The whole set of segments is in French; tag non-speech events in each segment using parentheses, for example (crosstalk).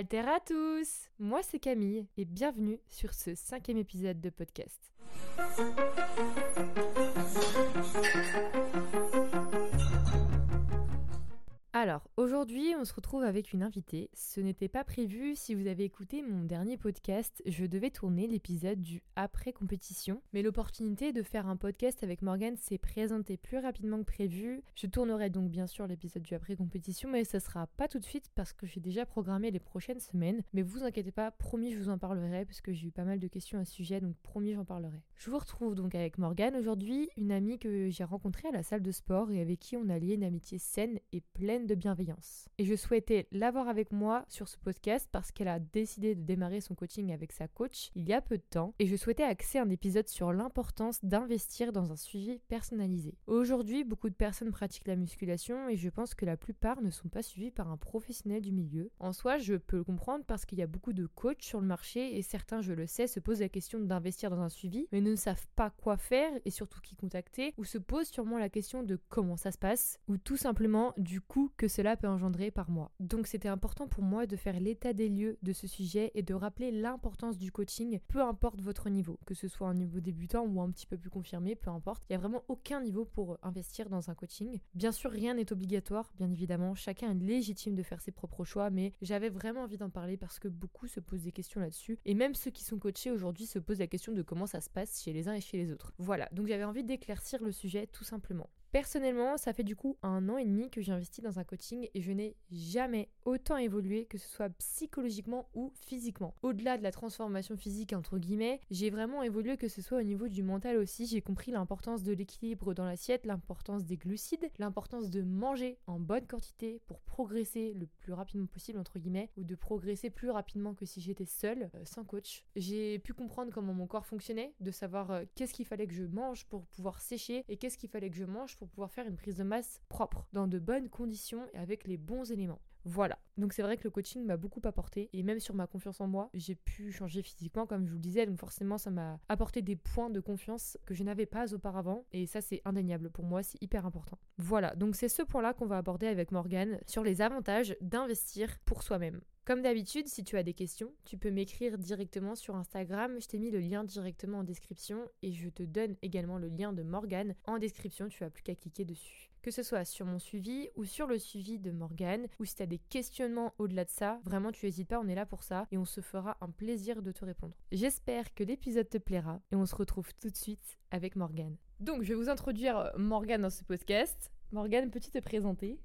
Alter à tous Moi c'est Camille et bienvenue sur ce cinquième épisode de podcast. Alors, aujourd'hui, on se retrouve avec une invitée. Ce n'était pas prévu. Si vous avez écouté mon dernier podcast, je devais tourner l'épisode du après-compétition. Mais l'opportunité de faire un podcast avec Morgane s'est présentée plus rapidement que prévu. Je tournerai donc bien sûr l'épisode du après-compétition, mais ce sera pas tout de suite parce que j'ai déjà programmé les prochaines semaines. Mais vous inquiétez pas, promis, je vous en parlerai parce que j'ai eu pas mal de questions à ce sujet, donc promis, j'en parlerai. Je vous retrouve donc avec Morgane aujourd'hui, une amie que j'ai rencontrée à la salle de sport et avec qui on a lié une amitié saine et pleine de bienveillance. Et je souhaitais l'avoir avec moi sur ce podcast parce qu'elle a décidé de démarrer son coaching avec sa coach il y a peu de temps et je souhaitais axer un épisode sur l'importance d'investir dans un suivi personnalisé. Aujourd'hui, beaucoup de personnes pratiquent la musculation et je pense que la plupart ne sont pas suivis par un professionnel du milieu. En soi, je peux le comprendre parce qu'il y a beaucoup de coachs sur le marché et certains, je le sais, se posent la question d'investir dans un suivi mais ne savent pas quoi faire et surtout qui contacter ou se posent sûrement la question de comment ça se passe ou tout simplement du que cela peut engendrer par mois. Donc c'était important pour moi de faire l'état des lieux de ce sujet et de rappeler l'importance du coaching, peu importe votre niveau, que ce soit un niveau débutant ou un petit peu plus confirmé, peu importe. Il n'y a vraiment aucun niveau pour investir dans un coaching. Bien sûr, rien n'est obligatoire, bien évidemment, chacun est légitime de faire ses propres choix, mais j'avais vraiment envie d'en parler parce que beaucoup se posent des questions là-dessus. Et même ceux qui sont coachés aujourd'hui se posent la question de comment ça se passe chez les uns et chez les autres. Voilà, donc j'avais envie d'éclaircir le sujet tout simplement. Personnellement, ça fait du coup un an et demi que j'ai investi dans un coaching et je n'ai jamais autant évolué que ce soit psychologiquement ou physiquement. Au-delà de la transformation physique entre guillemets, j'ai vraiment évolué que ce soit au niveau du mental aussi. J'ai compris l'importance de l'équilibre dans l'assiette, l'importance des glucides, l'importance de manger en bonne quantité pour progresser le plus rapidement possible entre guillemets ou de progresser plus rapidement que si j'étais seule euh, sans coach. J'ai pu comprendre comment mon corps fonctionnait, de savoir euh, qu'est-ce qu'il fallait que je mange pour pouvoir sécher et qu'est-ce qu'il fallait que je mange pour pouvoir faire une prise de masse propre, dans de bonnes conditions et avec les bons éléments. Voilà. Donc c'est vrai que le coaching m'a beaucoup apporté et même sur ma confiance en moi, j'ai pu changer physiquement comme je vous le disais. Donc forcément, ça m'a apporté des points de confiance que je n'avais pas auparavant et ça c'est indéniable pour moi, c'est hyper important. Voilà. Donc c'est ce point-là qu'on va aborder avec Morgane sur les avantages d'investir pour soi-même. Comme d'habitude, si tu as des questions, tu peux m'écrire directement sur Instagram. Je t'ai mis le lien directement en description et je te donne également le lien de Morgane en description. Tu n'as plus qu'à cliquer dessus. Que ce soit sur mon suivi ou sur le suivi de Morgane, ou si tu as des questionnements au-delà de ça, vraiment tu n'hésites pas, on est là pour ça et on se fera un plaisir de te répondre. J'espère que l'épisode te plaira et on se retrouve tout de suite avec Morgane. Donc je vais vous introduire Morgane dans ce podcast. Morgane, peux-tu te présenter?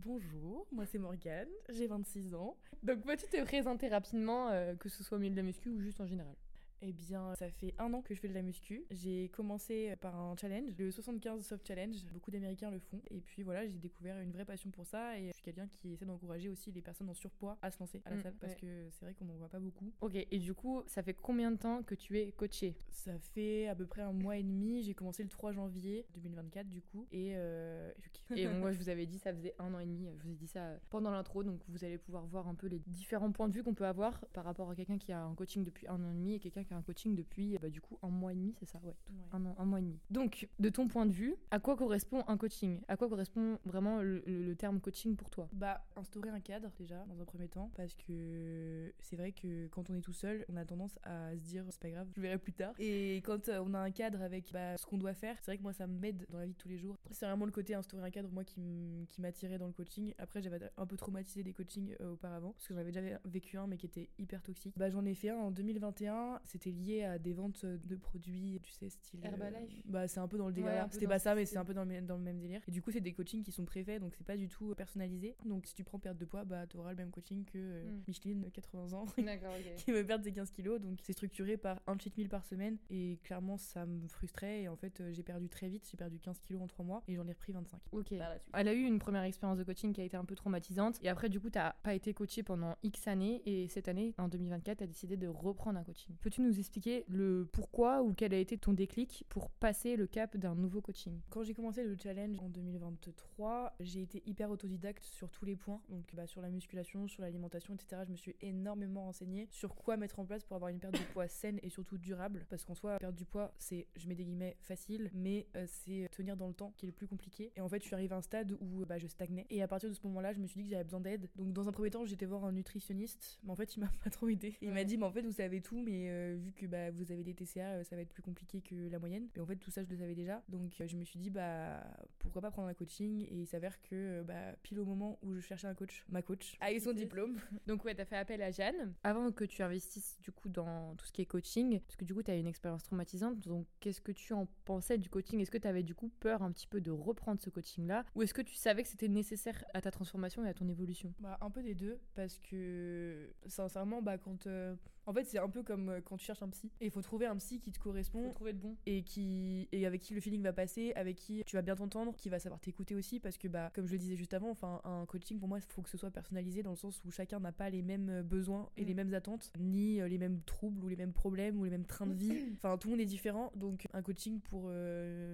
Bonjour, moi c'est Morgane, j'ai 26 ans. Donc peux-tu te présenter rapidement, euh, que ce soit au milieu de la muscu ou juste en général? Eh bien, ça fait un an que je fais de la muscu. J'ai commencé par un challenge, le 75 Soft Challenge. Beaucoup d'Américains le font. Et puis voilà, j'ai découvert une vraie passion pour ça. Et je suis quelqu'un qui essaie d'encourager aussi les personnes en surpoids à se lancer à la Mm, salle parce ouais. que c'est vrai qu'on n'en voit pas beaucoup. Ok, et du coup, ça fait combien de temps que tu es coachée Ça fait à peu près un mois et demi. J'ai commencé le 3 janvier 2024 du coup. Et euh. Et (laughs) moi, je vous avais dit, ça faisait un an et demi. Je vous ai dit ça pendant l'intro, donc vous allez pouvoir voir un peu les différents points de vue qu'on peut avoir par rapport à quelqu'un qui a un coaching depuis un an et demi et quelqu'un qui un coaching depuis, bah, du coup, un mois et demi, c'est ça Ouais, Ouais. un an, un mois et demi. Donc, de ton point de vue, à quoi correspond un coaching? À quoi correspond vraiment le, le- le terme coaching pour toi? Bah, instaurer un cadre déjà, dans un premier temps, parce que c'est vrai que quand on est tout seul, on a tendance à se dire c'est pas grave, je verrai plus tard. Et quand euh, on a un cadre avec bah, ce qu'on doit faire, c'est vrai que moi ça m'aide dans la vie de tous les jours. C'est vraiment le côté instaurer un cadre, moi qui m'attirait dans le coaching. Après, j'avais un peu traumatisé des coachings euh, auparavant, parce que j'en avais déjà vécu un, mais qui était hyper toxique. Bah, j'en ai fait un en 2021, c'était lié à des ventes de produits, tu sais, style. euh, Herbalife Bah, c'est un peu dans le délire. Ouais, C'était pas ça, mais c'est un peu dans le, même- dans le même délire. Et du coup, c'est des coachings qui sont préfaits, donc c'est pas du tout personnalisé. Donc si tu prends perte de poids, bah t'auras le même coaching que euh, Mm. Micheline, 80 ans, (laughs) qui veut perdre ses 15 kilos. Donc c'est structuré par un cheat meal par semaine. Et clairement, ça me frustrait. Et en fait, euh, j'ai perdu très vite. J'ai perdu 15 kilos en 3 mois et j'en ai repris 25. Ok. Elle a eu une première expérience de coaching qui a été un peu traumatisante. Et après, du coup, t'as pas été coachée pendant X années. Et cette année, en 2024, t'as décidé de reprendre un coaching. Peux-tu nous nous expliquer le pourquoi ou quel a été ton déclic pour passer le cap d'un nouveau coaching Quand j'ai commencé le challenge en 2023, j'ai été hyper autodidacte sur tous les points. Donc bah, sur la musculation, sur l'alimentation, etc. Je me suis énormément renseignée sur quoi mettre en place pour avoir une perte de poids saine et surtout durable. Parce qu'en soi, perdre du poids, c'est, je mets des guillemets, facile, mais euh, c'est tenir dans le temps qui est le plus compliqué. Et en fait, je suis arrivée à un stade où bah, je stagnais. Et à partir de ce moment-là, je me suis dit que j'avais besoin d'aide. Donc dans un premier temps, j'étais voir un nutritionniste, mais en fait, il m'a (laughs) pas trop aidé. Il m'a dit, mais en fait, vous savez tout, mais euh, vu que bah, vous avez des TCA, euh, ça va être plus compliqué que la moyenne. Mais en fait, tout ça, je le savais déjà. Donc je me suis dit, bah pourquoi pas prendre un coaching? Et il s'avère que bah, pile au moment où je cherchais un coach, ma coach a eu son diplôme. (laughs) Donc ouais, t'as fait appel à Jeanne. Avant que tu investisses du coup dans tout ce qui est coaching, parce que du coup, t'as une expérience traumatisante. Donc qu'est-ce que tu en pensais du coaching? Est-ce que t'avais du coup peur un petit peu de reprendre ce coaching-là? Ou est-ce que tu savais que c'était nécessaire à ta transformation et à ton évolution? Bah un peu des deux, parce que sincèrement, bah quand euh, en fait, c'est un peu comme euh, quand tu cherches un psy. Et il faut trouver un psy qui te correspond. Faut trouver de bon. Et, qui, et avec qui le feeling va passer, avec qui tu vas bien t'entendre, qui va savoir t'écouter aussi. Parce que, bah, comme je le disais juste avant, enfin, un coaching, pour moi, il faut que ce soit personnalisé dans le sens où chacun n'a pas les mêmes euh, besoins et les mm. mêmes attentes, ni euh, les mêmes troubles ou les mêmes problèmes ou les mêmes trains de vie. (coughs) Enfin, tout le monde est différent. Donc, un coaching pour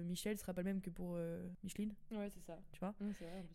Michel sera pas le même que pour Micheline. Ouais, c'est ça. Tu vois?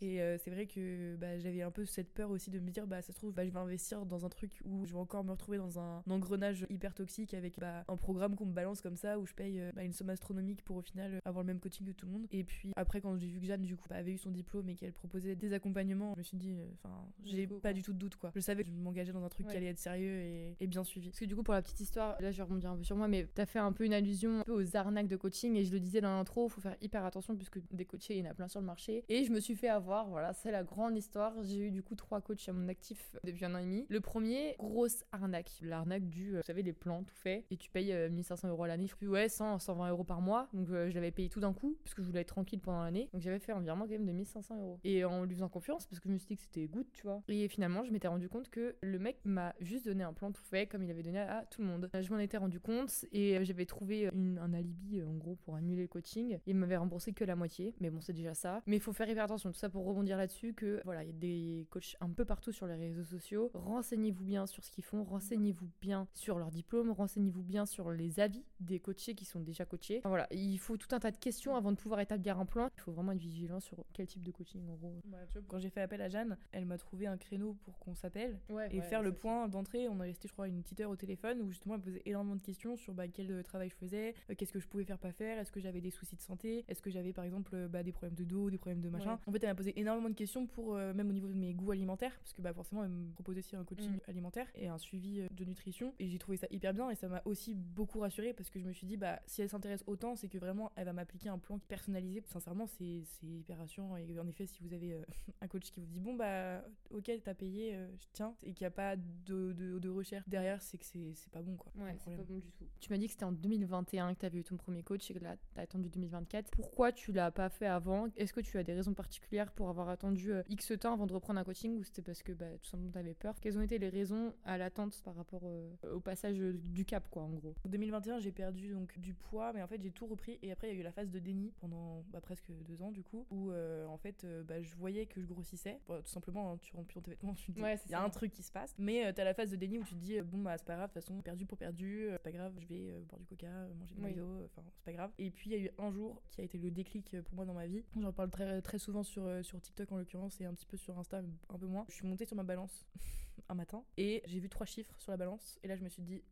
Et c'est vrai que bah, j'avais un peu cette peur aussi de me dire, bah, ça se trouve, bah, je vais investir dans un truc où je vais encore me retrouver dans un engrenage hyper toxique avec bah, un programme qu'on me balance comme ça où je paye euh, bah, une somme astronomique pour au final avoir le même coaching que tout le monde. Et puis après, quand j'ai vu que Jeanne du coup bah, avait eu son diplôme et qu'elle proposait des accompagnements, je me suis dit, euh, enfin, j'ai pas du tout de doute quoi. Je savais que je m'engageais dans un truc qui allait être sérieux et, bien suivi. Parce que du coup, pour la petite histoire, là je vais rebondir un peu sur moi, mais t'as fait un peu une allusion un peu aux arnaques de coaching et je le disais dans l'intro, faut faire hyper attention puisque des coachés, il y en a plein sur le marché. Et je me suis fait avoir, voilà, c'est la grande histoire. J'ai eu du coup trois coachs à mon actif depuis un an et demi. Le premier, grosse arnaque. L'arnaque du, euh, vous savez, les plans tout fait et tu payes 1500 euh, euros à l'année. Je plus ouais, 100, 120 euros par mois. Donc euh, je l'avais payé tout d'un coup parce que je voulais être tranquille pendant l'année. Donc j'avais fait un virement quand même de 1500 euros. Et en lui faisant confiance parce que je me suis dit que c'était good, tu vois. Et finalement, je m'étais rendu compte que le mec m'a juste donné un plan tout fait comme il avait donné à tout le monde. Je m'en étais rendu compte et j'avais trouvé un alibi en gros pour annuler le coaching. Il m'avait remboursé que la moitié, mais bon, c'est déjà ça. Mais il faut faire hyper attention, tout ça pour rebondir là-dessus que voilà, il y a des coachs un peu partout sur les réseaux sociaux. Renseignez-vous bien sur ce qu'ils font, renseignez-vous bien sur leur diplôme, renseignez-vous bien sur les avis des coachés qui sont déjà coachés. voilà, il faut tout un tas de questions avant de pouvoir établir un plan. Il faut vraiment être vigilant sur quel type de coaching en gros. quand j'ai fait appel à Jeanne, elle m'a trouvé un créneau pour qu'on s'appelle et faire le point d'entrée. On est resté, je crois, une petite heure au téléphone où justement elle me posait énormément de questions sur bah, quel euh, travail je faisais, euh, qu'est-ce que je pouvais faire, pas faire, est-ce que j'avais des soucis de santé, est-ce que j'avais par exemple euh, bah, des problèmes de dos, des problèmes de machin. En fait, elle m'a posé énormément de questions pour même au niveau de mes goûts alimentaires, parce que bah, forcément, elle me proposait aussi un coaching mm. alimentaire et un suivi de nutrition. Et j'ai trouvé ça hyper bien et ça m'a aussi beaucoup rassurée parce que je me suis dit, bah, si elle s'intéresse autant, c'est que vraiment elle va m'appliquer un plan personnalisé. Sincèrement, c'est hyper rassurant. Et en effet, si vous avez euh, (laughs) un coach qui vous dit, bon, bah, ok, t'as payé, euh, je tiens, et qu'il n'y a pas de, de, de recherche derrière, c'est que c'est pas bon, quoi. Ouais, c'est pas bon du tout. Tu m'as dit que c'était en 2021 que t'avais eu ton premier coach et que là, t'as attendu 2024. Pourquoi tu l'as pas fait avant? Est-ce que tu as des raisons particulières pour avoir attendu euh, X temps avant de reprendre un coaching ou c'était parce que bah, tout simplement t'avais peur? Quelles ont été les raisons à l'attente par rapport au passage du cap, quoi, en gros 2021, j'ai perdu donc du poids, mais en fait j'ai tout repris. Et après il y a eu la phase de déni pendant bah, presque deux ans du coup, où euh, en fait euh, bah, je voyais que je grossissais. tout simplement, hein, tu rentres plus dans tes vêtements, tu te dis il y a un truc qui se passe. Mais euh, t'as la phase de déni où tu te dis bon bah c'est pas grave, de toute façon perdu pour perdu, c'est pas grave, je vais boire du coca, manger des oui. enfin c'est pas grave. Et puis il y a eu un jour qui a été le déclic pour moi dans ma vie. J'en parle très très souvent sur sur TikTok en l'occurrence et un petit peu sur Insta un peu moins. Je suis montée sur ma balance (laughs) un matin et j'ai vu trois chiffres sur la balance et là je me suis dit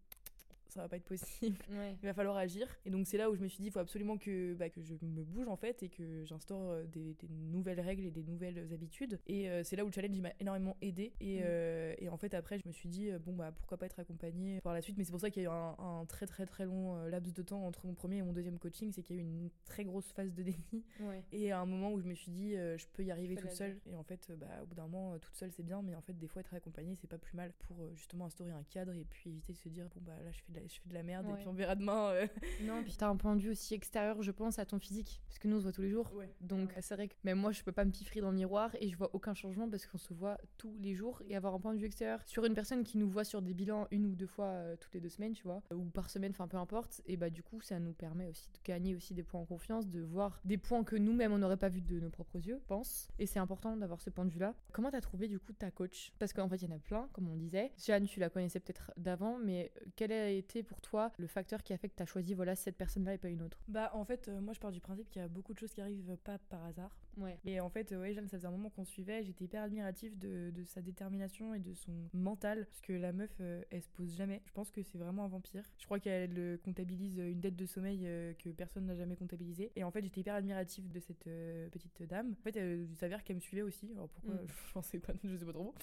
ça va pas être possible. (laughs) Il va falloir agir. Et donc c'est là où je me suis dit, il faut absolument que, bah, que je me bouge en fait et que j'instaure euh, des, nouvelles règles et des nouvelles habitudes. Et euh, c'est là où le challenge m'a énormément aidé. Et, mm. euh, et, en fait après je me suis dit, bon bah pourquoi pas être accompagnée par la suite. Mais c'est pour ça qu'il y a eu un, très très très long laps de temps entre mon premier et mon deuxième coaching, c'est qu'il y a eu une très grosse phase de déni. Et à un moment où je me suis dit, je peux y arriver toute seule. Et en fait, bah, au bout d'un moment, toute seule c'est bien, mais en fait des fois être accompagnée c'est pas plus mal pour justement instaurer un cadre et puis éviter de se dire, bon bah là je fais de la je fais de la merde et puis on verra demain. Euh. (laughs) Non, puis t'as un point de vue aussi extérieur, je pense, à ton physique, parce que nous on se voit tous les jours. Donc c'est vrai que même moi je peux pas me piffrer dans le miroir et je vois aucun changement parce qu'on se voit tous les jours et avoir un point de vue extérieur sur une personne qui nous voit sur des bilans une ou deux fois euh, toutes les deux semaines, tu vois, ou par semaine, enfin peu importe, et bah du coup ça nous permet aussi de gagner aussi des points en confiance, de voir des points que nous-mêmes on n'aurait pas vu de nos propres yeux, je pense. Et c'est important d'avoir ce point de vue-là. Comment t'as trouvé du coup ta coach? Parce qu'en fait il y en a plein, comme on disait. Jeanne, tu la connaissais peut-être d'avant, mais quelle a pour toi le facteur qui a fait que tu as choisi voilà cette personne-là et pas une autre Bah en fait, euh, moi je pars du principe qu'il y a beaucoup de choses qui arrivent pas par hasard. Ouais. Et en fait, ouais, Jeanne, ça faisait un moment qu'on suivait, j'étais hyper admirative de, de sa détermination et de son mental, parce que la meuf, euh, elle se pose jamais. Je pense que c'est vraiment un vampire. Je crois qu'elle euh, comptabilise une dette de sommeil euh, que personne n'a jamais comptabilisée. Et en fait, j'étais hyper admirative de cette petite dame. En fait, il s'avère qu'elle me suivait aussi. Alors pourquoi Mm. (laughs) Je sais pas, je sais pas trop.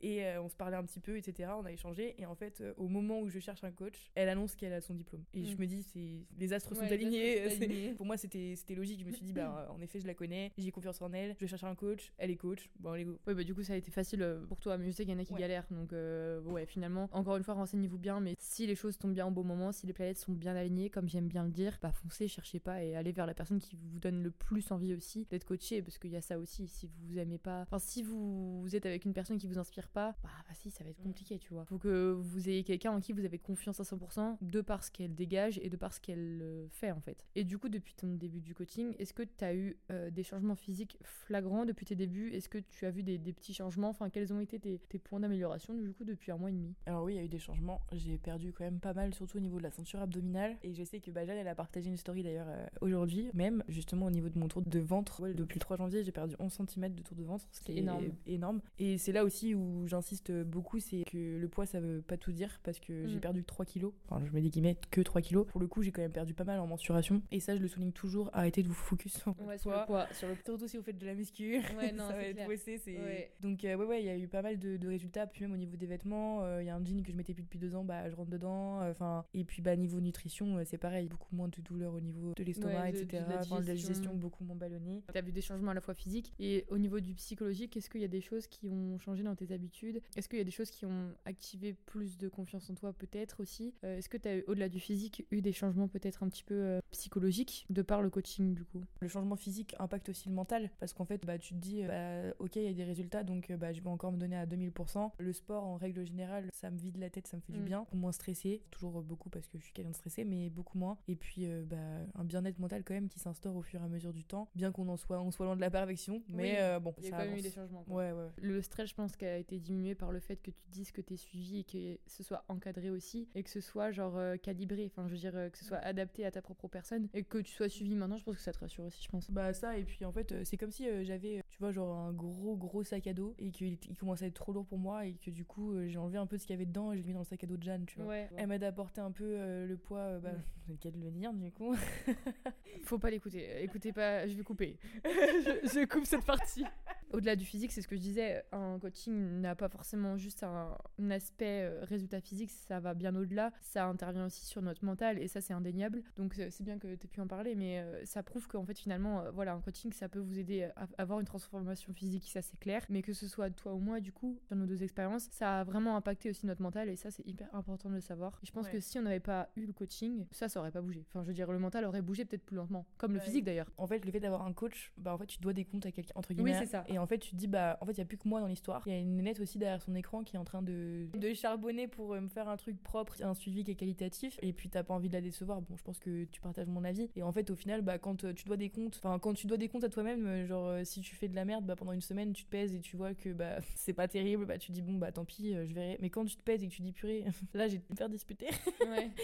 Et euh, on se parlait un petit peu, etc. On a échangé. Et en fait, euh, au moment où je cherche un coach, elle annonce qu'elle a son diplôme. Et je Mm. me dis, c'est les astres sont Ouais, alignés. astres. (laughs) Pour moi, c'était logique. Je me suis dit, bah, en effet, je la connais. J'ai confiance en elle. Je vais chercher un coach. Elle est coach. Bon, allez, go. Oui, bah du coup, ça a été facile euh, pour toi, mais je sais qu'il y en a qui Ouais. galèrent. Donc, euh, ouais, finalement, encore une fois, renseignez-vous bien. Mais si les choses tombent bien au bon moment, si les planètes sont bien alignées, comme j'aime bien le dire, bah foncez, cherchez pas et allez vers la personne qui vous donne le plus envie aussi d'être coaché. Parce qu'il y a ça aussi. Si vous aimez pas, enfin, si vous, vous êtes avec une personne qui vous inspire pas, bah, si, ça va être Mm. compliqué, tu vois. Faut que vous ayez quelqu'un en qui vous avez confiance à 100% de par ce qu'elle dégage et de par ce qu'elle euh, fait, en fait. Et du coup, depuis ton début du coaching, est-ce que tu as eu euh, des changements physiques flagrants depuis tes débuts? Est-ce que tu as vu des, des petits changements? Enfin, quels ont été tes, tes points d'amélioration du coup depuis un mois et demi? Alors oui, il y a eu des changements. J'ai perdu quand même pas mal, surtout au niveau de la ceinture abdominale. Et je sais que Jeanne, elle a partagé une story d'ailleurs euh, aujourd'hui, même justement au niveau de mon tour de ventre. Ouais, depuis le 3 janvier, j'ai perdu 11 cm de tour de ventre, ce qui est énorme. énorme. Et c'est là aussi où j'insiste beaucoup, c'est que le poids, ça veut pas tout dire parce que j'ai Mm. perdu 3 kilos. Enfin, je mets des guillemets que 3 kilos. Pour le coup, j'ai quand même perdu pas mal en mensuration. Et ça, je le souligne toujours. Arrêtez de vous focus sur votre poids. poids, sur le Surtout si vous faites de la muscu, Ouais, (laughs) non, ça va être bossé. Ouais. Donc euh, ouais, ouais, il y a eu pas mal de, de résultats. Puis même au niveau des vêtements, euh, il y a un jean que je mettais plus depuis deux ans, bah je rentre dedans. Enfin et puis bah niveau nutrition, euh, c'est pareil, beaucoup moins de douleurs au niveau de l'estomac, Ouais, de- de etc. la Enfin, de la digestion. beaucoup moins ballonnée. Tu as vu des changements à la fois physiques et au niveau du psychologique, est-ce qu'il y a des choses qui ont changé dans tes habitudes Est-ce qu'il y a des choses qui ont activé plus de confiance en toi peut-être aussi Euh, Est-ce que tu as au-delà du physique eu des changements peut-être un petit peu euh, psychologiques de par le coaching du coup? Le changement physique impacte aussi le mental parce qu'en fait, bah, tu te dis, bah, ok, il y a des résultats, donc bah, je vais encore me donner à 2000%. Le sport, en règle générale, ça me vide la tête, ça me fait du Mm. bien. Moins stressé, toujours beaucoup parce que je suis quelqu'un de stressé, mais beaucoup moins. Et puis, euh, bah, un bien-être mental quand même qui s'instaure au fur et à mesure du temps, bien qu'on en soit, on soit loin de la perfection, mais Oui, bon, Il y a ça quand même eu des changements. Ouais, ouais. Le stress, je pense, qui a été diminué par le fait que tu te dises que tu es suivi et que ce soit encadré aussi et que ce soit genre euh, calibré. Enfin, je veux dire, euh, que ce soit adapté à ta propre personne et que tu sois suivi maintenant, je pense que ça te rassure aussi, je pense. Bah ça et puis en fait euh, c'est comme si j'avais tu vois genre un gros gros sac à dos et qu'il il commençait à être trop lourd pour moi et que du coup j'ai enlevé un peu ce qu'il y avait dedans et je l'ai mis dans le sac à dos de Jeanne tu vois. Ouais. Elle m'a d'apporter un peu le poids bah Mm. (laughs) c'est le cas de le dire du coup. (laughs) Faut pas l'écouter. Écoutez pas, je vais couper. (laughs) je, je coupe cette partie. Au-delà du physique, c'est ce que je disais, un coaching n'a pas forcément juste un, un aspect euh, résultat physique, ça va bien au-delà. Ça intervient aussi sur notre mental et ça, c'est indéniable. Donc, euh, c'est bien que tu aies pu en parler, mais euh, ça prouve qu'en fait, finalement, euh, voilà, un coaching, ça peut vous aider à avoir une transformation physique, ça c'est clair. Mais que ce soit toi ou moi, du coup, dans nos deux expériences, ça a vraiment impacté aussi notre mental et ça, c'est hyper important de le savoir. Et je pense Ouais. que si on n'avait pas eu le coaching, ça, ça aurait pas bougé. Enfin, je veux dire, le mental aurait bougé peut-être plus lentement, comme le physique d'ailleurs. En fait le fait d'avoir un coach bah en fait tu dois des comptes à quelqu'un entre guillemets. Oui, c'est ça. Et en fait tu te dis bah en fait il y a plus que moi dans l'histoire. Il y a une aussi derrière son écran qui est en train de de charbonner pour euh, me faire un truc propre, un suivi qui est qualitatif et puis t'as pas envie de la décevoir. Bon je pense que tu partages mon avis et en fait au final bah quand euh, tu dois des comptes, enfin quand tu dois des comptes à toi-même euh, genre si tu fais de la merde bah pendant une semaine tu te pèses et tu vois que bah (laughs) c'est pas terrible bah tu dis bon bah tant pis je verrai. Mais quand tu te pèses et que tu dis purée (laughs) là j'ai hyper disputé. Ouais. (laughs)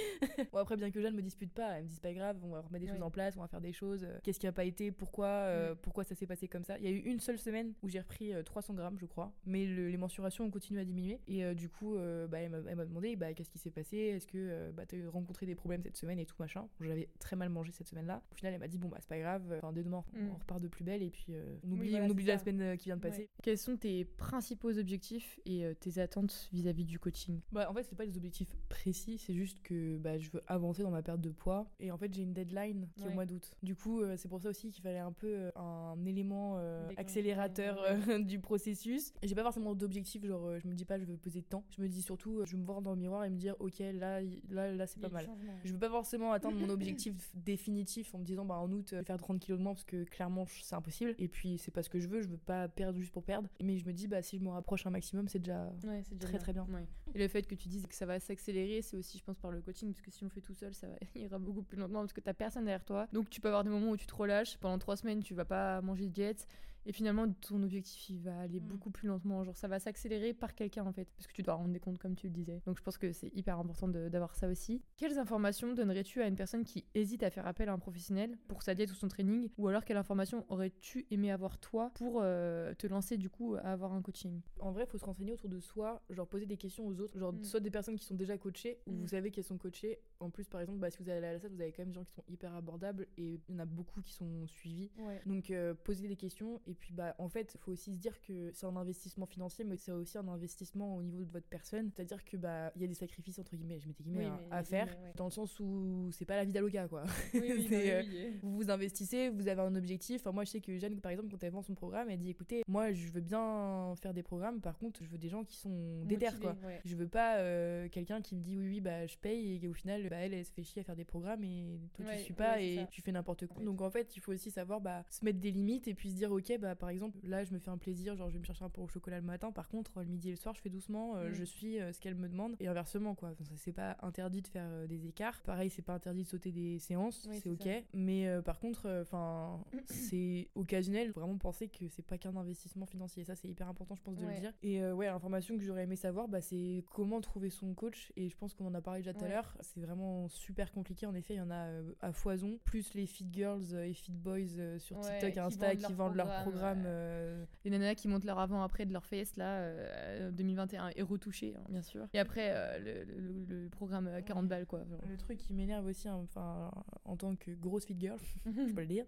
Bon, après, bien que Jeanne me dispute pas, elle me dit c'est pas grave, on va remettre des Ouais. choses en place, on va faire des choses. Qu'est-ce qui a pas été, pourquoi, euh, Mm. pourquoi ça s'est passé comme ça. Il y a eu une seule semaine où j'ai repris euh, 300 grammes, je crois, mais le- les mensurations ont continué à diminuer. Et euh, du coup, euh, bah, elle m'a demandé bah, qu'est-ce qui s'est passé, est-ce que euh, bah, t'as rencontré des problèmes cette semaine et tout machin? J'avais très mal mangé cette semaine-là. Au final, elle m'a dit bon, bah, c'est pas grave, enfin, dès demain, Mm. on repart de plus belle et puis on Oui, oublie, voilà, on oublie la ça. semaine qui vient de passer. Ouais. Quels sont tes principaux objectifs et tes attentes vis-à-vis du coaching? Bah, en fait, c'est pas des objectifs précis, c'est juste que bah, je veux avancer dans ma perte de poids. Et en fait, j'ai une deadline qui est au mois d'août. Du coup, c'est pour ça aussi qu'il fallait un peu un élément accélérateur (laughs) du processus. J'ai pas forcément d'objectif, genre euh, je me dis pas je veux peser temps. Je me dis surtout, euh, je veux me voir dans le miroir et me dire, ok, là, là, là, c'est pas mal. Je veux pas forcément atteindre mon (laughs) objectif définitif en me disant bah en août euh, faire 30 kilos de moins parce que clairement c'est impossible et puis c'est pas ce que je veux je veux pas perdre juste pour perdre mais je me dis bah si je me rapproche un maximum c'est déjà Ouais, c'est déjà Très, très bien. Ouais. Et le fait que tu dises que ça va s'accélérer, c'est aussi, je pense, par le coaching, parce que si on le fait tout seul, ça va, (laughs) ira beaucoup plus lentement, parce que t'as personne derrière toi. Donc tu peux avoir des moments où tu te relâches. Pendant trois semaines, tu vas pas manger de diète. Et finalement, ton objectif, il va aller Mm. beaucoup plus lentement. Genre, ça va s'accélérer par quelqu'un, en fait. Parce que tu dois rendre des comptes, comme tu le disais. Donc, je pense que c'est hyper important d'avoir ça aussi. Quelles informations donnerais-tu à une personne qui hésite à faire appel à un professionnel pour sa diète ou son training? Ou alors, quelle information aurais-tu aimé avoir toi pour euh, te lancer, du coup, à avoir un coaching? En vrai, il faut se renseigner autour de soi, genre poser des questions aux autres, genre Mm. soit des personnes qui sont déjà coachées ou Mm. vous savez qu'elles sont coachées. En plus, par exemple, bah, si vous allez à la salle, vous avez quand même des gens qui sont hyper abordables et il y en a beaucoup qui sont suivis. Ouais. Donc, euh, poser des questions et puis, bah, en fait, il faut aussi se dire que c'est un investissement financier, mais c'est aussi un investissement au niveau de votre personne. C'est-à-dire que bah, il y a des sacrifices entre guillemets, je mets des guillemets, Oui, hein, à faire, guillemets, ouais. dans le sens où c'est pas la vie d'Aloca, quoi. Oui, oui, (laughs) C'est, bah euh, vous vous investissez, vous avez un objectif. Enfin, moi, je sais que Jeanne, par exemple, quand elle vend son programme, elle dit écoutez, moi, je veux bien faire des programmes, par contre, je veux des gens qui sont déter, Motivé, quoi. ouais. Je veux pas euh, quelqu'un qui me dit oui, oui, bah je paye et au final, bah, elle, elle se fait chier à faire des programmes et toi, Ouais, tu suis pas et ça. tu fais n'importe quoi. Donc en fait, il faut aussi savoir bah, se mettre des limites et puis se dire ok, bah par exemple, là, je me fais un plaisir, genre je vais me chercher un pot au chocolat le matin. Par contre, le midi et le soir, je fais doucement, euh, Mm. je suis euh, ce qu'elle me demande et inversement, quoi. Enfin, c'est pas interdit de faire euh, des écarts. Pareil, c'est pas interdit de sauter des séances, Oui, c'est ok. ça. Mais par contre, enfin, (coughs) c'est occasionnel. Vraiment penser que c'est pas qu'un investissement financier. Ça, c'est hyper important, je pense, de Ouais. le dire. Et ouais, l'information que j'aurais aimé savoir, bah, c'est comment trouver son coach. Et je pense qu'on en a parlé déjà tout à Ouais. l'heure. C'est vraiment super compliqué. En effet, il y en a à foison. Plus les fit girls et fit boys sur Ouais, TikTok et qui Insta vendent qui vendent leurs programmes, euh, Les nanas qui montent leur avant-après de leur face, là, euh, 2021, et retouché, hein, bien sûr. Et après, euh, le, le- le programme à 40 balles, quoi. genre. Le truc qui m'énerve aussi, hein, enfin, en tant que grosse fit girl, (laughs) je peux le dire,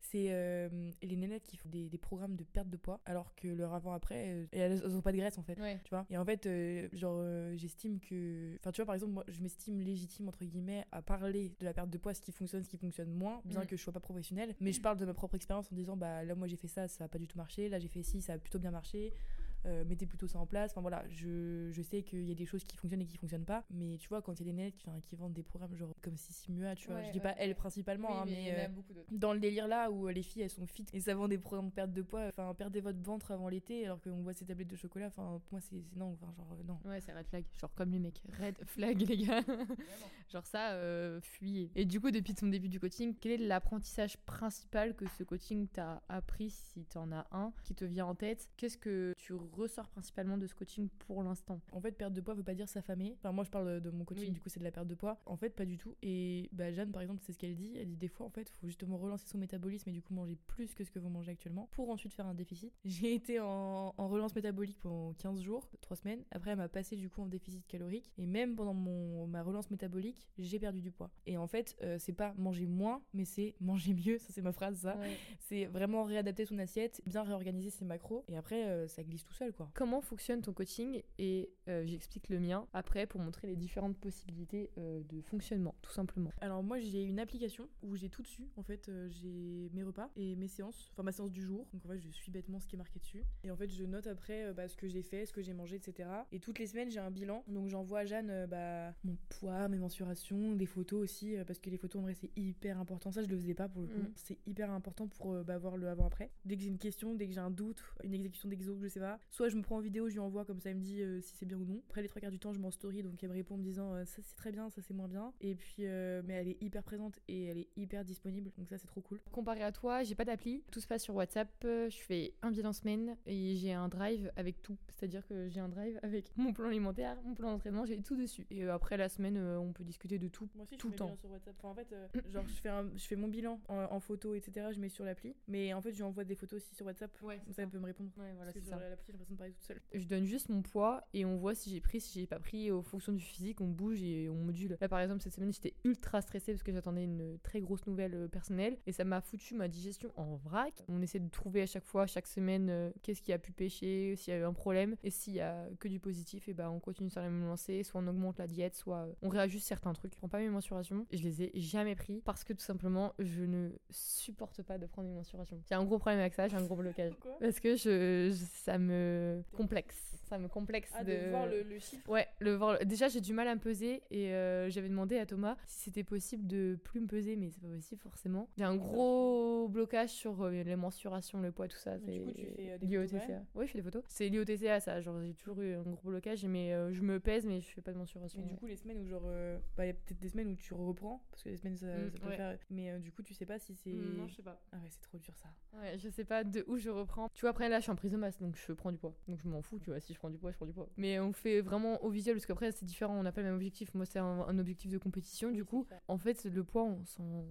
c'est euh, les nénettes qui font des, des programmes de perte de poids, alors que leur avant-après, euh, elles, elles ont pas de graisse en fait. Ouais. Tu vois et en fait, euh, genre, j'estime que. Enfin, tu vois, par exemple, moi, je m'estime légitime, entre guillemets, à parler de la perte de poids, ce qui fonctionne, ce qui fonctionne moins, bien Mm. que je sois pas professionnelle. Mais je parle de ma propre expérience en disant, bah là, moi, j'ai fait ça, ça a pas du tout marché. Là, j'ai fait ci, ça a plutôt bien marché. Euh, mettez plutôt ça en place. Enfin voilà, je, je sais qu'il y a des choses qui fonctionnent et qui fonctionnent pas. Mais tu vois, quand il y a des nettes qui, vendent des programmes genre comme Sissi Mua, tu vois, Ouais, je dis ouais, pas elle principalement, Oui, hein, mais euh, dans le délire là où euh, les filles elles sont fit et ça vend des programmes de perte de poids, enfin perdez votre ventre avant l'été alors qu'on voit ces tablettes de chocolat, enfin pour moi c'est c'est non, enfin genre non. Ouais, c'est red flag. Genre comme les mecs. Red flag, (laughs) les gars. Genre ça, euh, fuyez. Et du coup, depuis ton début du coaching, quel est l'apprentissage principal que ce coaching t'a appris, si t'en as un, qui te vient en tête? Qu'est-ce que tu ressors principalement de ce coaching pour l'instant En fait, perte de poids veut pas dire s'affamer. Enfin, moi, je parle de mon coaching, Oui. du coup, c'est de la perte de poids. En fait, pas du tout. Et bah, Jeanne, par exemple, c'est ce qu'elle dit. Elle dit des fois, en fait, faut justement relancer son métabolisme et du coup manger plus que ce que vous mangez actuellement pour ensuite faire un déficit. (laughs) J'ai été en, en relance métabolique pendant 15 jours, 3 semaines. Après, elle m'a passé du coup en déficit calorique. Et même pendant mon, ma relance métabolique, j'ai perdu du poids. Et en fait, euh, c'est pas manger moins, mais c'est manger mieux. (laughs) Ça, c'est ma phrase, ça. Ouais. C'est vraiment réadapter son assiette, bien réorganiser ses macros. Et après, euh, ça glisse tout seul, quoi. Comment fonctionne ton coaching Et euh, j'explique le mien après pour montrer les différentes possibilités euh, de fonctionnement, tout simplement. Alors moi j'ai une application où j'ai tout dessus. En fait euh, j'ai mes repas et mes séances, enfin ma séance du jour. Donc en fait je suis bêtement ce qui est marqué dessus. Et en fait je note après euh, bah, ce que j'ai fait, ce que j'ai mangé, etc. Et toutes les semaines j'ai un bilan. Donc j'envoie à Jeanne euh, bah, mon poids, mes mensurations, des photos aussi. euh, parce que les photos en vrai c'est hyper important. Ça je le faisais pas pour le coup. Mhm. C'est hyper important pour euh, bah, voir le avant-après. Dès que j'ai une question, dès que j'ai un doute, une exécution d'exo que je sais pas, soit je me prends en vidéo, je lui envoie comme ça elle me dit euh, si c'est bien ou non. Après les trois quarts du temps je m'en story donc elle me répond en me disant euh, ça c'est très bien, ça c'est moins bien. Et puis euh, mais elle est hyper présente et elle est hyper disponible donc ça c'est trop cool. Comparé à toi, j'ai pas d'appli, tout se passe sur WhatsApp, je fais un bilan semaine et j'ai un drive avec tout. C'est-à-dire que j'ai un drive avec mon plan alimentaire, mon plan d'entraînement, j'ai tout dessus. Et après la semaine, on peut discuter de tout. Moi aussi, Tout je le temps. bilan sur WhatsApp. Enfin, en fait, (coughs) genre, je fais, un- je fais mon bilan en, en photo, etc. Je mets sur l'appli. Mais en fait, je lui envoie des photos aussi sur WhatsApp. Ouais, ça, elle peut me répondre. Ouais, voilà, c'est ça. l'appli, toute seule. Je donne juste mon poids et on voit si j'ai pris, si j'ai pas pris. Au fonction du physique, on bouge et on module. Là, par exemple, cette semaine, j'étais ultra stressée parce que j'attendais une très grosse nouvelle euh, personnelle et ça m'a foutu ma digestion en vrac. On essaie de trouver à chaque fois, chaque semaine, euh, qu'est-ce qui a pu pêcher, s'il y a eu un problème et s'il y a que du positif, et ben on continue sur la même lancée. Soit on augmente la diète, soit euh, on réajuste certains trucs. Je prends pas mes mensurations. Je les ai jamais pris parce que tout simplement, je ne supporte pas de prendre mes mensurations. J'ai un gros problème avec ça, j'ai un gros blocage. Pourquoi? Parce que je, je- ça me me complexe. Ça me complexe Ah, de... de voir le, le chiffre. Ouais, le voir. Déjà, j'ai du mal à me peser et euh, j'avais demandé à Thomas si c'était possible de plus me peser, mais c'est pas possible forcément. J'ai un gros blocage sur euh, les mensurations, le poids, tout ça. Du coup, tu fais, euh, des photos Oui, je fais des photos. C'est lié au TCA, ça. Genre, j'ai toujours eu un gros blocage, mais euh, je me pèse, mais je fais pas de mensuration. Mais du coup, les semaines où genre. Bah, il y a peut-être des semaines où tu reprends, parce que les semaines ça, Mm, ça peut ouais. faire. Mais du coup, tu sais pas si c'est. Hmm, non, je sais pas. Ah ouais, c'est trop dur ça. Ouais, je sais pas de où je reprends. Tu vois, après là, je suis en prise de masse, donc je prends du poids. Donc je m'en fous, tu vois. Si je prends du poids, je prends du poids. Mais on fait vraiment au visuel, parce qu'après, c'est différent. On n'a pas le même objectif. Moi, c'est un, un objectif de compétition. Du coup, en fait, le poids, on s'en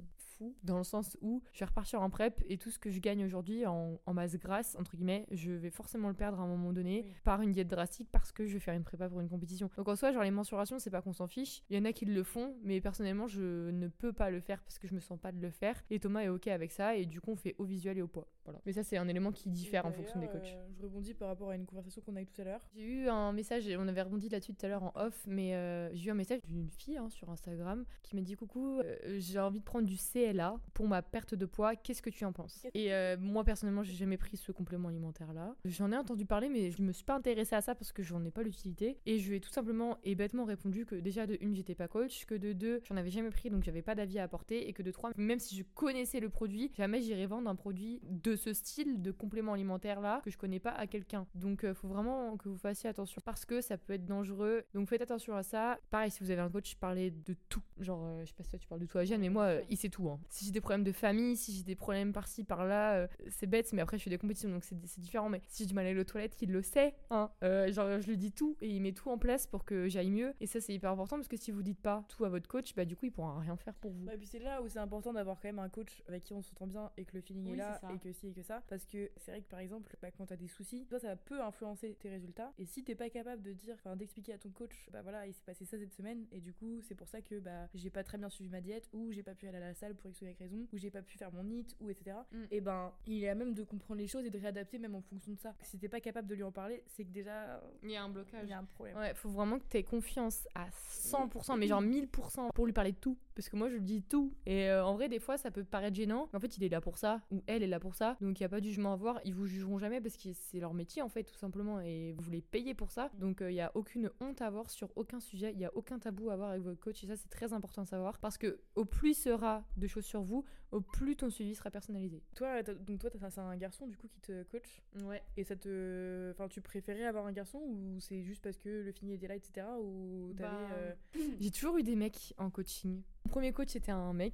Dans le sens où je vais repartir en prep et tout ce que je gagne aujourd'hui en, en masse grasse, entre guillemets, je vais forcément le perdre à un moment donné Oui. par une diète drastique parce que je vais faire une prépa pour une compétition. Donc en soi, genre les mensurations, c'est pas qu'on s'en fiche. Il y en a qui le font, mais personnellement, je ne peux pas le faire parce que je me sens pas de le faire. Et Thomas est ok avec ça et du coup, on fait au visuel et au poids. Voilà. Mais ça, c'est un élément qui diffère en fonction des coachs. euh, je rebondis par rapport à une conversation qu'on a eue tout à l'heure. J'ai eu un message, et on avait rebondi là-dessus tout à l'heure en off, mais euh, j'ai eu un message d'une fille hein, sur Instagram qui m'a dit Coucou, euh, j'ai envie de prendre du CLA pour ma perte de poids, qu'est-ce que tu en penses? Et euh, moi personnellement, j'ai jamais pris ce complément alimentaire là. J'en ai entendu parler, mais je me suis pas intéressée à ça parce que j'en ai pas l'utilité. Et je lui ai tout simplement et bêtement répondu que déjà de une, j'étais pas coach, que de deux, j'en avais jamais pris donc j'avais pas d'avis à apporter, et que de trois, même si je connaissais le produit, jamais j'irais vendre un produit de ce style de complément alimentaire là que je connais pas à quelqu'un. Donc euh, faut vraiment que vous fassiez attention parce que ça peut être dangereux. Donc faites attention à ça. Pareil, si vous avez un coach, parlez de tout. Genre, euh, je sais pas si toi tu parles de toi, Jeanne, mais moi, euh, il sait tout. hein. Si j'ai des problèmes de famille, si j'ai des problèmes par-ci, par-là, euh, c'est bête, mais après je fais des compétitions donc c'est différent. Mais si j'ai du mal à aller aux toilettes, il le sait. Hein. Euh, genre, je lui dis tout et il met tout en place pour que j'aille mieux. Et ça, c'est hyper important parce que si vous dites pas tout à votre coach, bah du coup, il pourra rien faire pour vous. Ouais, puis c'est là où c'est important d'avoir quand même un coach avec qui on s'entend bien et que le feeling Oui, est là et que si et que ça. Parce que c'est vrai que par exemple, bah, quand t'as des soucis, toi ça peut influencer tes résultats. Et si t'es pas capable de dire, enfin d'expliquer à ton coach, bah voilà, il s'est passé ça cette semaine et du coup c'est pour ça que bah j'ai pas très bien suivi ma diète ou j'ai pas pu aller à la salle pour X ou Y raison ou j'ai pas pu faire mon NIT ou etc. Mm. Et ben il est à même de comprendre les choses et de réadapter même en fonction de ça. Si t'es pas capable de lui en parler, c'est que déjà Il y a un blocage. il y a un problème. Ouais, faut vraiment que tu aies confiance à 100%, mais genre 1000% pour lui parler de tout. Parce que moi, je lui dis tout. Et euh, en vrai, des fois, ça peut paraître gênant. En fait, il est là pour ça, ou elle est là pour ça. Donc, il n'y a pas de jugement à avoir. Ils vous jugeront jamais parce que c'est leur métier, en fait, tout simplement. Et vous les payez pour ça. Donc, il n'y a aucune honte à avoir sur aucun sujet. Il n'y a aucun tabou à avoir avec votre coach. Et ça, c'est très important à savoir. Parce que au plus sera de choses sur vous, au plus ton suivi sera personnalisé. Toi, donc toi, c'est un garçon du coup qui te coach Ouais. et ça te, enfin, tu préférais avoir un garçon ou c'est juste parce que le feeling était là, etc. Ou t'avais, Bah, euh, (clears throat) J'ai toujours eu des mecs en coaching. Mon premier coach, c'était un mec.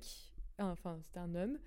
Enfin, c'était un homme.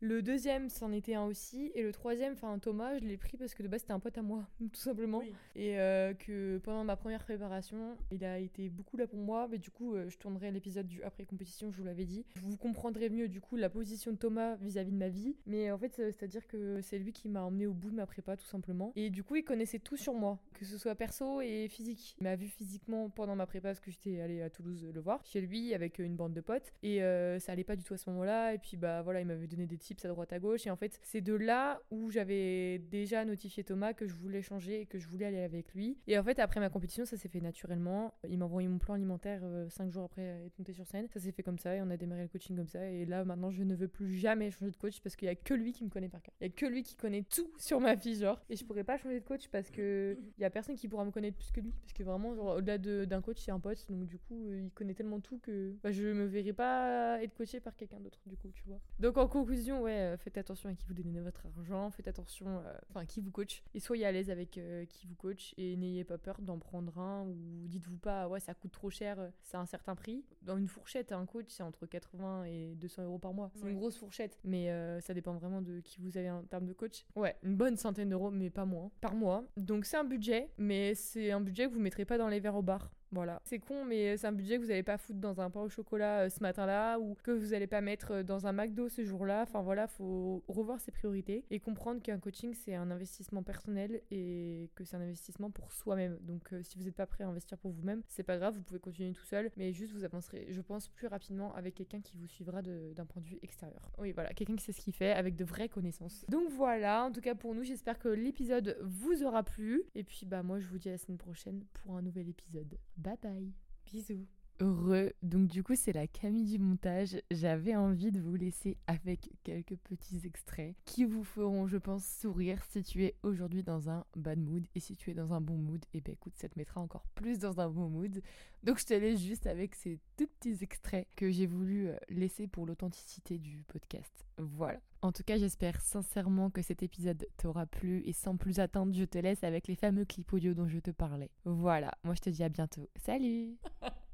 Le deuxième, c'en était un aussi. Et le troisième, enfin, Thomas, je l'ai pris parce que de base, c'était un pote à moi, (laughs) tout simplement. Oui. Et euh, que pendant ma première préparation, il a été beaucoup là pour moi. Mais du coup, euh, je tournerai l'épisode du après-compétition, je vous l'avais dit. Vous comprendrez mieux, du coup, la position de Thomas vis-à-vis de ma vie. Mais en fait, c'est-à-dire que c'est lui qui m'a emmené au bout de ma prépa, tout simplement. Et du coup, il connaissait tout sur moi, que ce soit perso et physique. Il m'a vu physiquement pendant ma prépa, parce que j'étais allée à Toulouse le voir, chez lui, avec une bande de potes. Et euh, ça allait pas du tout à ce moment-là. Et puis, bah voilà, il m'avait donné des tips à droite à gauche. Et en fait, c'est de là où j'avais déjà notifié Thomas que je voulais changer et que je voulais aller avec lui. Et en fait, après ma compétition, ça s'est fait naturellement. Il m'a envoyé mon plan alimentaire 5 jours après être monté sur scène. Ça s'est fait comme ça et on a démarré le coaching comme ça. Et là, maintenant, je ne veux plus jamais changer de coach parce qu'il y a que lui qui me connaît par cœur. Il y a que lui qui connaît tout sur ma vie, genre. Et je pourrais pas changer de coach parce que il y a personne qui pourra me connaître plus que lui. Parce que vraiment, au-delà de- d'un coach, c'est un pote. Donc, du coup, euh, il connaît tellement tout que bah, je me verrai pas être coaché par quelqu'un d'autre, du coup, tu vois. Donc, en conclusion, ouais, euh, faites attention à qui vous donnez votre argent. Faites attention, euh, enfin, à qui vous coach. Et soyez à l'aise avec euh, qui vous coach. Et n'ayez pas peur d'en prendre un. Ou dites-vous pas, ouais, ça coûte trop cher, c'est un certain prix. Dans une fourchette, un coach, c'est entre 80 et 200 euros par mois. C'est Ouais. une grosse fourchette. Mais euh, ça dépend vraiment de qui vous avez en termes de coach. Ouais, une bonne centaine d'euros, mais pas moins, par mois. Donc c'est un budget, mais c'est un budget que vous mettrez pas dans les verres au bar. Voilà. C'est con, mais c'est un budget que vous n'allez pas foutre dans un pain au chocolat euh, ce matin-là ou que vous n'allez pas mettre euh, dans un McDo ce jour-là. Enfin voilà, faut revoir ses priorités et comprendre qu'un coaching c'est un investissement personnel et que c'est un investissement pour soi-même. Donc euh, si vous n'êtes pas prêt à investir pour vous-même, c'est pas grave, vous pouvez continuer tout seul, mais juste vous avancerez, je pense, plus rapidement avec quelqu'un qui vous suivra d'un point de vue extérieur. Oui, voilà, quelqu'un qui sait ce qu'il fait avec de vraies connaissances. Donc voilà, en tout cas pour nous, j'espère que l'épisode vous aura plu. Et puis bah moi je vous dis à la semaine prochaine pour un nouvel épisode. Bye bye. Bisous. Heureux. Donc du coup, c'est la Camille du montage. J'avais envie de vous laisser avec quelques petits extraits qui vous feront, je pense, sourire si tu es aujourd'hui dans un bad mood et si tu es dans un bon mood, et eh ben écoute, ça te mettra encore plus dans un bon mood. Donc je te laisse juste avec ces tout petits extraits que j'ai voulu euh, laisser pour l'authenticité du podcast. Voilà. En tout cas, j'espère sincèrement que cet épisode t'aura plu et sans plus attendre, je te laisse avec les fameux clips audio dont je te parlais. Voilà, moi je te dis à bientôt. Salut (laughs)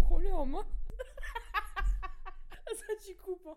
Prends-le en main. (laughs) Ça, tu coupes. Hein.